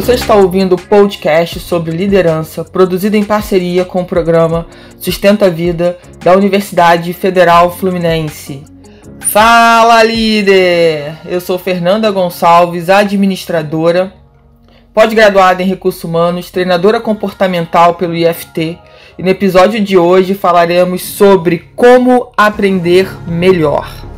Você está ouvindo o podcast sobre liderança, produzido em parceria com o programa Sustenta a Vida da Universidade Federal Fluminense. Fala, líder! Eu sou Fernanda Gonçalves, administradora, pós-graduada em recursos humanos, treinadora comportamental pelo IFT. E no episódio de hoje falaremos sobre como aprender melhor.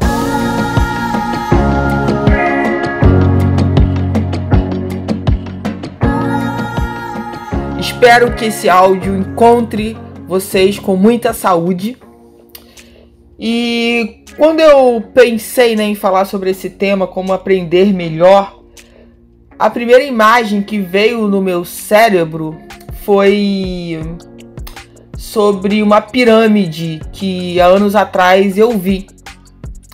Espero que esse áudio encontre vocês com muita saúde. E quando eu pensei né, em falar sobre esse tema, como aprender melhor, a primeira imagem que veio no meu cérebro foi sobre uma pirâmide que há anos atrás eu vi.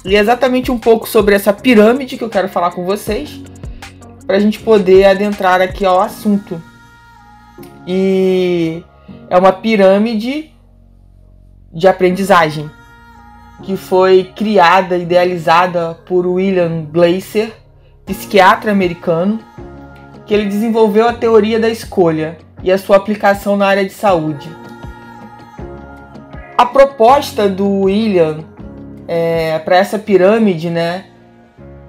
E é exatamente um pouco sobre essa pirâmide que eu quero falar com vocês, para a gente poder adentrar aqui ao assunto. E é uma pirâmide de aprendizagem que foi criada, idealizada por William Gleiser, psiquiatra americano, que ele desenvolveu a teoria da escolha e a sua aplicação na área de saúde. A proposta do William é, para essa pirâmide, né,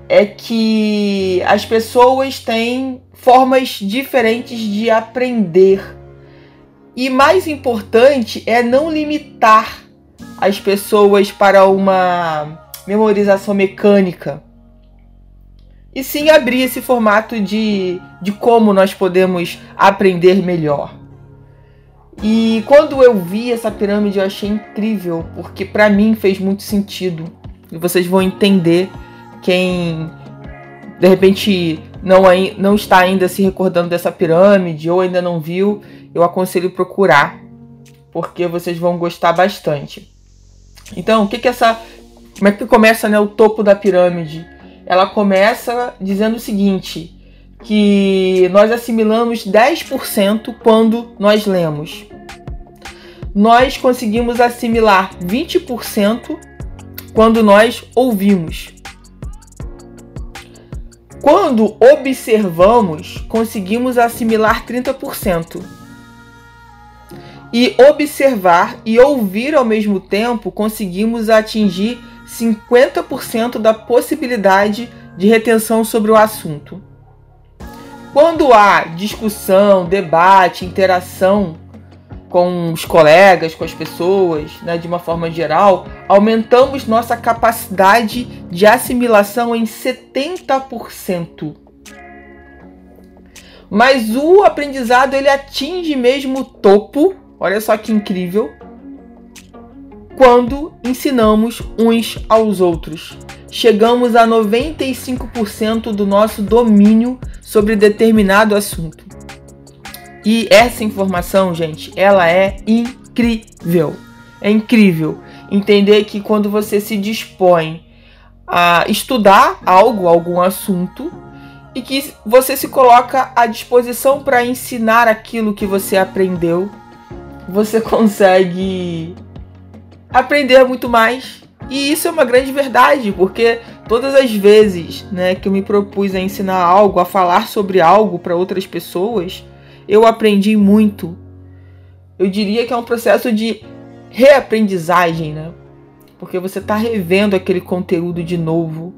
é que as pessoas têm formas diferentes de aprender. E mais importante é não limitar as pessoas para uma memorização mecânica. E sim abrir esse formato de, de como nós podemos aprender melhor. E quando eu vi essa pirâmide eu achei incrível, porque para mim fez muito sentido. E vocês vão entender quem de repente não, não está ainda se recordando dessa pirâmide ou ainda não viu, eu aconselho procurar, porque vocês vão gostar bastante. Então, o que que essa como é que começa né, o topo da pirâmide? Ela começa dizendo o seguinte, que nós assimilamos 10% quando nós lemos. Nós conseguimos assimilar 20% quando nós ouvimos. Quando observamos, conseguimos assimilar 30%. E observar e ouvir ao mesmo tempo, conseguimos atingir 50% da possibilidade de retenção sobre o assunto. Quando há discussão, debate, interação, com os colegas, com as pessoas, né, de uma forma geral, aumentamos nossa capacidade de assimilação em 70%. Mas o aprendizado ele atinge mesmo o topo, olha só que incrível, quando ensinamos uns aos outros. Chegamos a 95% do nosso domínio sobre determinado assunto. E essa informação, gente, ela é incrível. É incrível entender que quando você se dispõe a estudar algo, algum assunto, e que você se coloca à disposição para ensinar aquilo que você aprendeu, você consegue aprender muito mais. E isso é uma grande verdade, porque todas as vezes né, que eu me propus a ensinar algo, a falar sobre algo para outras pessoas, eu aprendi muito. Eu diria que é um processo de reaprendizagem, né? Porque você está revendo aquele conteúdo de novo.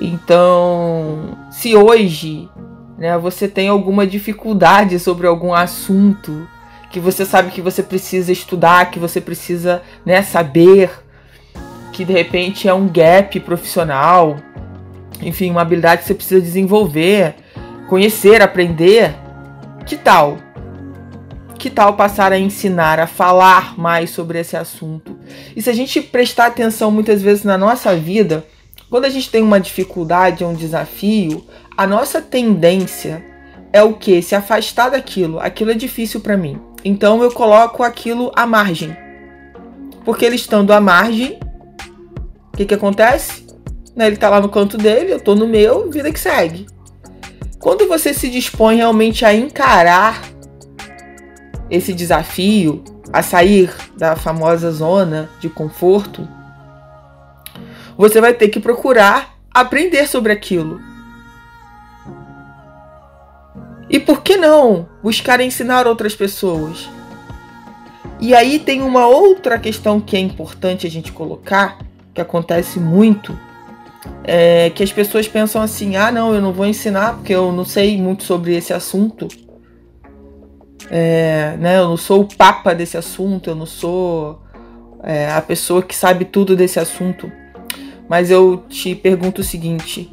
Então, se hoje né, você tem alguma dificuldade sobre algum assunto que você sabe que você precisa estudar, que você precisa né, saber, que de repente é um gap profissional, enfim, uma habilidade que você precisa desenvolver, conhecer, aprender, que tal? Que tal passar a ensinar, a falar mais sobre esse assunto? E se a gente prestar atenção muitas vezes na nossa vida, quando a gente tem uma dificuldade, um desafio, a nossa tendência é o que? Se afastar daquilo. Aquilo é difícil para mim. Então eu coloco aquilo à margem. Porque ele estando à margem, o que, que acontece? Né, ele está lá no canto dele, eu estou no meu, vida que segue. Quando você se dispõe realmente a encarar esse desafio, a sair da famosa zona de conforto, você vai ter que procurar aprender sobre aquilo. E por que não buscar ensinar outras pessoas? E aí tem uma outra questão que é importante a gente colocar, que acontece muito, é que as pessoas pensam assim: ah, não, eu não vou ensinar porque eu não sei muito sobre esse assunto. É, né, eu não sou o papa desse assunto, eu não sou é, a pessoa que sabe tudo desse assunto. Mas eu te pergunto o seguinte: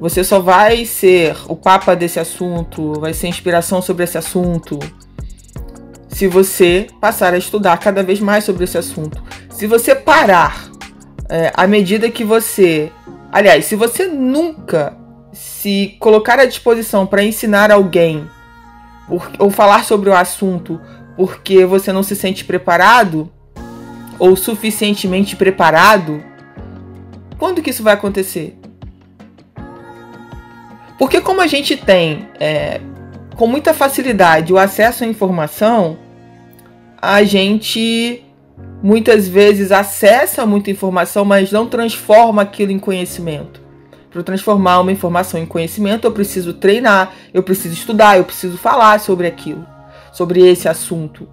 você só vai ser o papa desse assunto, vai ser inspiração sobre esse assunto, se você passar a estudar cada vez mais sobre esse assunto. Se você parar é, à medida que você. Aliás, se você nunca se colocar à disposição para ensinar alguém por, ou falar sobre o assunto porque você não se sente preparado ou suficientemente preparado, quando que isso vai acontecer? Porque como a gente tem é, com muita facilidade o acesso à informação, a gente muitas vezes acessa muita informação, mas não transforma aquilo em conhecimento. Para transformar uma informação em conhecimento, eu preciso treinar, eu preciso estudar, eu preciso falar sobre aquilo, sobre esse assunto.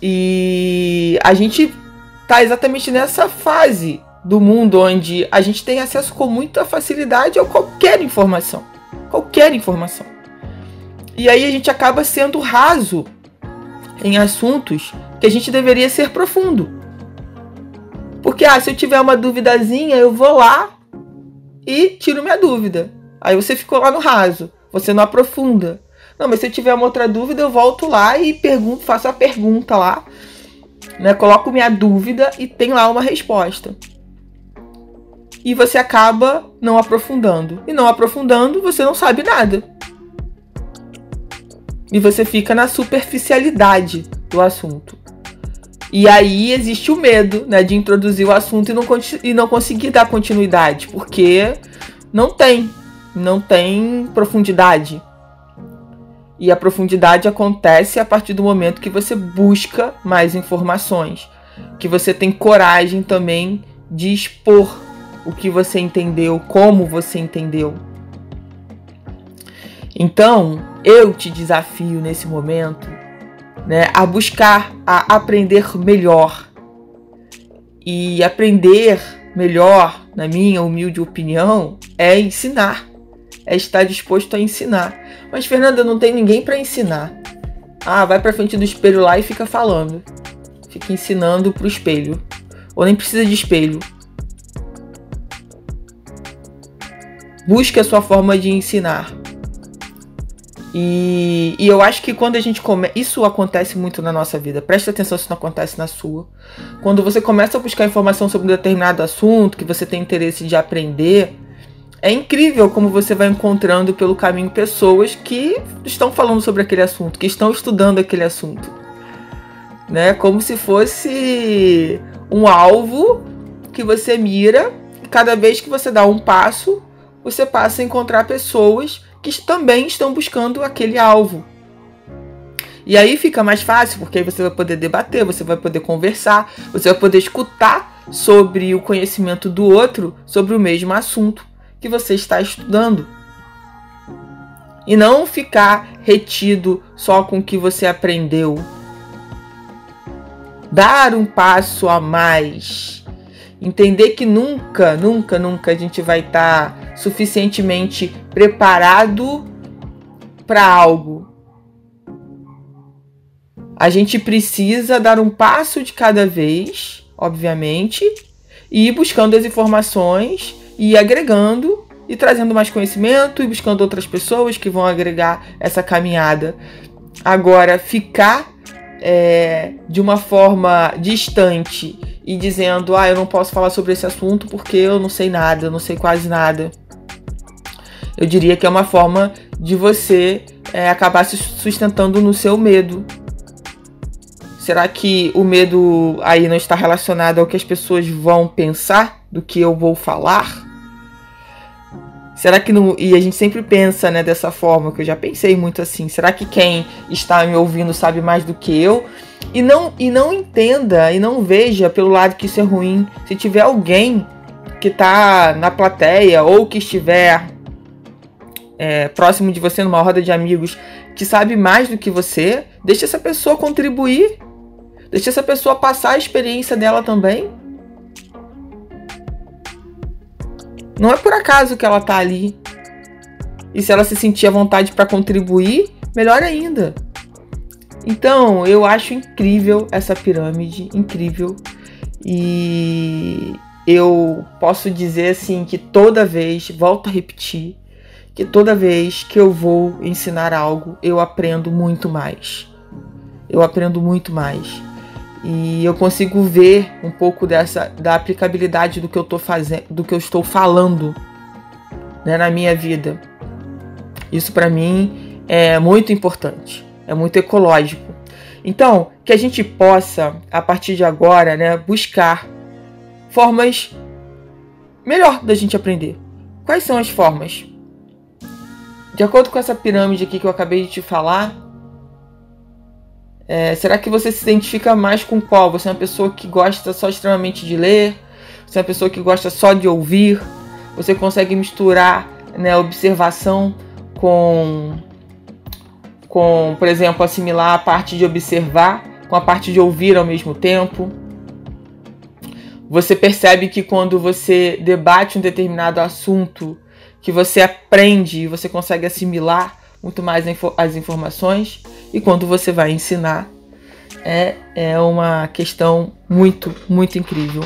E a gente está exatamente nessa fase do mundo onde a gente tem acesso com muita facilidade a qualquer informação. Qualquer informação. E aí a gente acaba sendo raso em assuntos que a gente deveria ser profundo. Porque, ah, se eu tiver uma duvidazinha, eu vou lá e tiro minha dúvida. Aí você ficou lá no raso, você não aprofunda. Não, mas se eu tiver uma outra dúvida, eu volto lá e pergunto, faço a pergunta lá, né? Coloco minha dúvida e tem lá uma resposta e você acaba não aprofundando. E não aprofundando, você não sabe nada. E você fica na superficialidade do assunto. E aí existe o medo né, de introduzir o assunto e não, e não conseguir dar continuidade, porque não tem, não tem profundidade. E a profundidade acontece a partir do momento que você busca mais informações, que você tem coragem também de expor o que você entendeu, como você entendeu. Então, eu te desafio nesse momento, né, a buscar a aprender melhor. E aprender melhor, na minha humilde opinião, é ensinar. É estar disposto a ensinar. Mas Fernanda, não tem ninguém para ensinar. Ah, vai para frente do espelho lá e fica falando. Fica ensinando pro espelho. Ou nem precisa de espelho. Busque a sua forma de ensinar. E, e, eu acho que quando a gente começa. Isso acontece muito na nossa vida. Preste atenção se não acontece na sua. Quando você começa a buscar informação sobre um determinado assunto, que você tem interesse de aprender, é incrível como você vai encontrando pelo caminho pessoas que estão falando sobre aquele assunto, que estão estudando aquele assunto. Né? Como se fosse um alvo que você mira, e cada vez que você dá um passo, você passa a encontrar pessoas que também estão buscando aquele alvo. E aí fica mais fácil, porque aí você vai poder debater, você vai poder conversar, você vai poder escutar sobre o conhecimento do outro sobre o mesmo assunto que você está estudando. E não ficar retido só com o que você aprendeu. Dar um passo a mais. Entender que nunca, nunca, nunca a gente vai estar tá suficientemente preparado para algo. A gente precisa dar um passo de cada vez, obviamente, e ir buscando as informações e agregando e trazendo mais conhecimento e buscando outras pessoas que vão agregar essa caminhada. Agora, ficar é, de uma forma distante e dizendo, ah, eu não posso falar sobre esse assunto porque eu não sei nada, eu não sei quase nada eu diria que é uma forma de você é, acabar se sustentando no seu medo. Será que o medo aí não está relacionado ao que as pessoas vão pensar do que eu vou falar? Será que não. E a gente sempre pensa né, dessa forma, que eu já pensei muito assim. Será que quem está me ouvindo sabe mais do que eu? E não, e não entenda e não veja pelo lado que isso é ruim. Se tiver alguém que está na plateia ou que estiver é, próximo de você, numa roda de amigos, que sabe mais do que você, deixa essa pessoa contribuir. Deixa essa pessoa passar a experiência dela também. Não é por acaso que ela tá ali. E se ela se sentir à vontade para contribuir, melhor ainda. Então, eu acho incrível essa pirâmide, incrível. E eu posso dizer assim que toda vez, volto a repetir, que toda vez que eu vou ensinar algo, eu aprendo muito mais. Eu aprendo muito mais. E eu consigo ver um pouco dessa da aplicabilidade do que eu tô fazendo, do que eu estou falando, né, na minha vida. Isso para mim é muito importante, é muito ecológico. Então, que a gente possa a partir de agora, né, buscar formas melhor da gente aprender. Quais são as formas? De acordo com essa pirâmide aqui que eu acabei de te falar, é, será que você se identifica mais com qual? Você é uma pessoa que gosta só extremamente de ler? Você é uma pessoa que gosta só de ouvir? Você consegue misturar né, observação com, com, por exemplo, assimilar a parte de observar com a parte de ouvir ao mesmo tempo? Você percebe que quando você debate um determinado assunto, que você aprende e você consegue assimilar muito mais as informações, e quando você vai ensinar, é, é uma questão muito, muito incrível.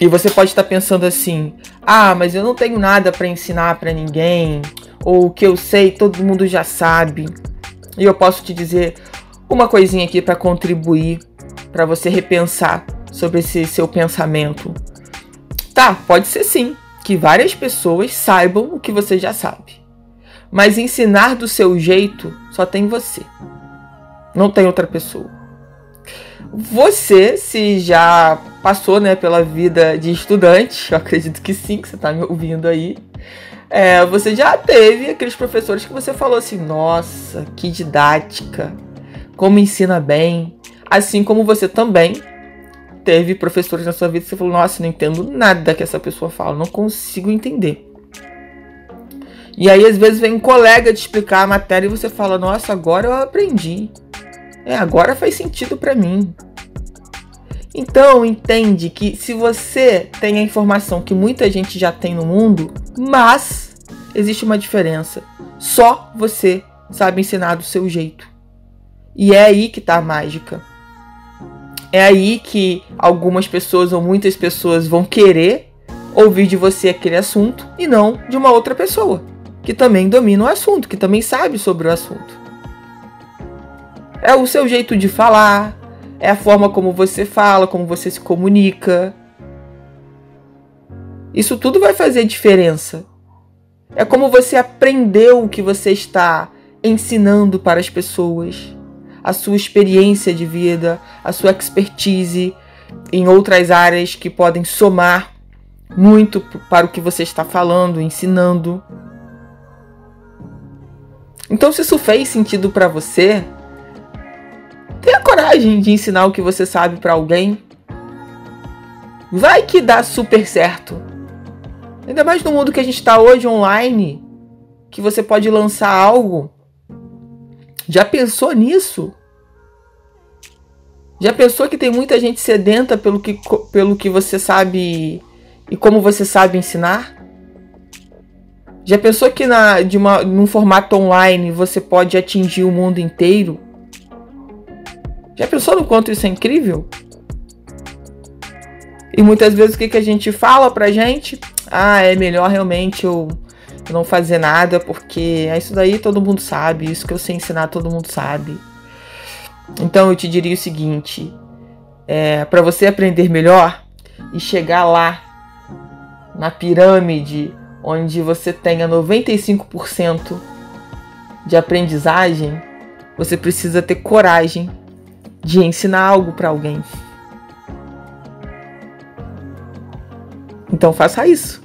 E você pode estar pensando assim: ah, mas eu não tenho nada para ensinar para ninguém, ou o que eu sei todo mundo já sabe. E eu posso te dizer uma coisinha aqui para contribuir, para você repensar sobre esse seu pensamento. Tá, pode ser sim que várias pessoas saibam o que você já sabe. Mas ensinar do seu jeito só tem você. Não tem outra pessoa. Você, se já passou né, pela vida de estudante, eu acredito que sim, que você está me ouvindo aí. É, você já teve aqueles professores que você falou assim: nossa, que didática, como ensina bem. Assim como você também teve professores na sua vida que você falou: nossa, não entendo nada que essa pessoa fala, não consigo entender. E aí, às vezes, vem um colega te explicar a matéria e você fala: Nossa, agora eu aprendi. É, agora faz sentido para mim. Então, entende que se você tem a informação que muita gente já tem no mundo, mas existe uma diferença. Só você sabe ensinar do seu jeito. E é aí que tá a mágica. É aí que algumas pessoas ou muitas pessoas vão querer ouvir de você aquele assunto e não de uma outra pessoa que também domina o assunto, que também sabe sobre o assunto. É o seu jeito de falar, é a forma como você fala, como você se comunica. Isso tudo vai fazer diferença. É como você aprendeu o que você está ensinando para as pessoas, a sua experiência de vida, a sua expertise em outras áreas que podem somar muito para o que você está falando, ensinando. Então, se isso fez sentido para você, tenha coragem de ensinar o que você sabe para alguém. Vai que dá super certo. Ainda mais no mundo que a gente está hoje online, que você pode lançar algo. Já pensou nisso? Já pensou que tem muita gente sedenta pelo que, pelo que você sabe e como você sabe ensinar? Já pensou que na, de uma, num formato online você pode atingir o mundo inteiro? Já pensou no quanto isso é incrível? E muitas vezes o que, que a gente fala pra gente? Ah, é melhor realmente eu não fazer nada, porque é isso daí todo mundo sabe, isso que eu sei ensinar todo mundo sabe. Então eu te diria o seguinte: é, para você aprender melhor e chegar lá na pirâmide onde você tenha 95% de aprendizagem, você precisa ter coragem de ensinar algo para alguém. Então faça isso.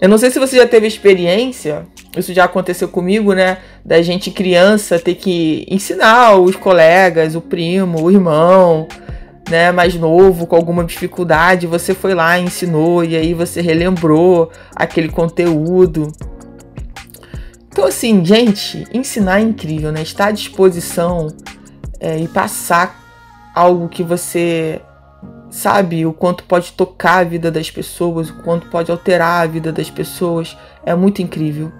Eu não sei se você já teve experiência, isso já aconteceu comigo, né? Da gente criança ter que ensinar os colegas, o primo, o irmão, né, mais novo, com alguma dificuldade, você foi lá, ensinou e aí você relembrou aquele conteúdo. Então, assim, gente, ensinar é incrível, né? Estar à disposição é, e passar algo que você sabe o quanto pode tocar a vida das pessoas, o quanto pode alterar a vida das pessoas, é muito incrível.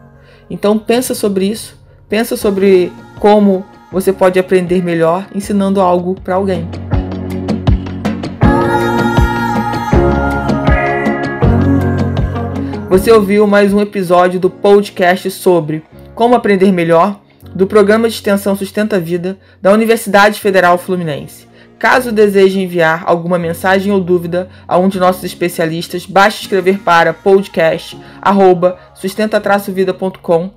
Então pensa sobre isso, pensa sobre como você pode aprender melhor ensinando algo para alguém. Você ouviu mais um episódio do podcast sobre como aprender melhor do programa de extensão Sustenta Vida da Universidade Federal Fluminense. Caso deseje enviar alguma mensagem ou dúvida a um de nossos especialistas, basta escrever para podcast@sustenta-vida.com,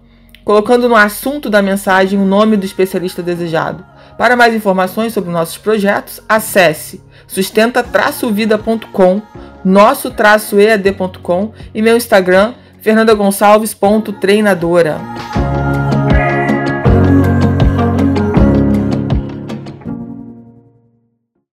colocando no assunto da mensagem o nome do especialista desejado. Para mais informações sobre nossos projetos, acesse sustenta-vida.com, nosso-ead.com e meu Instagram fernandagonçalves.treinadora.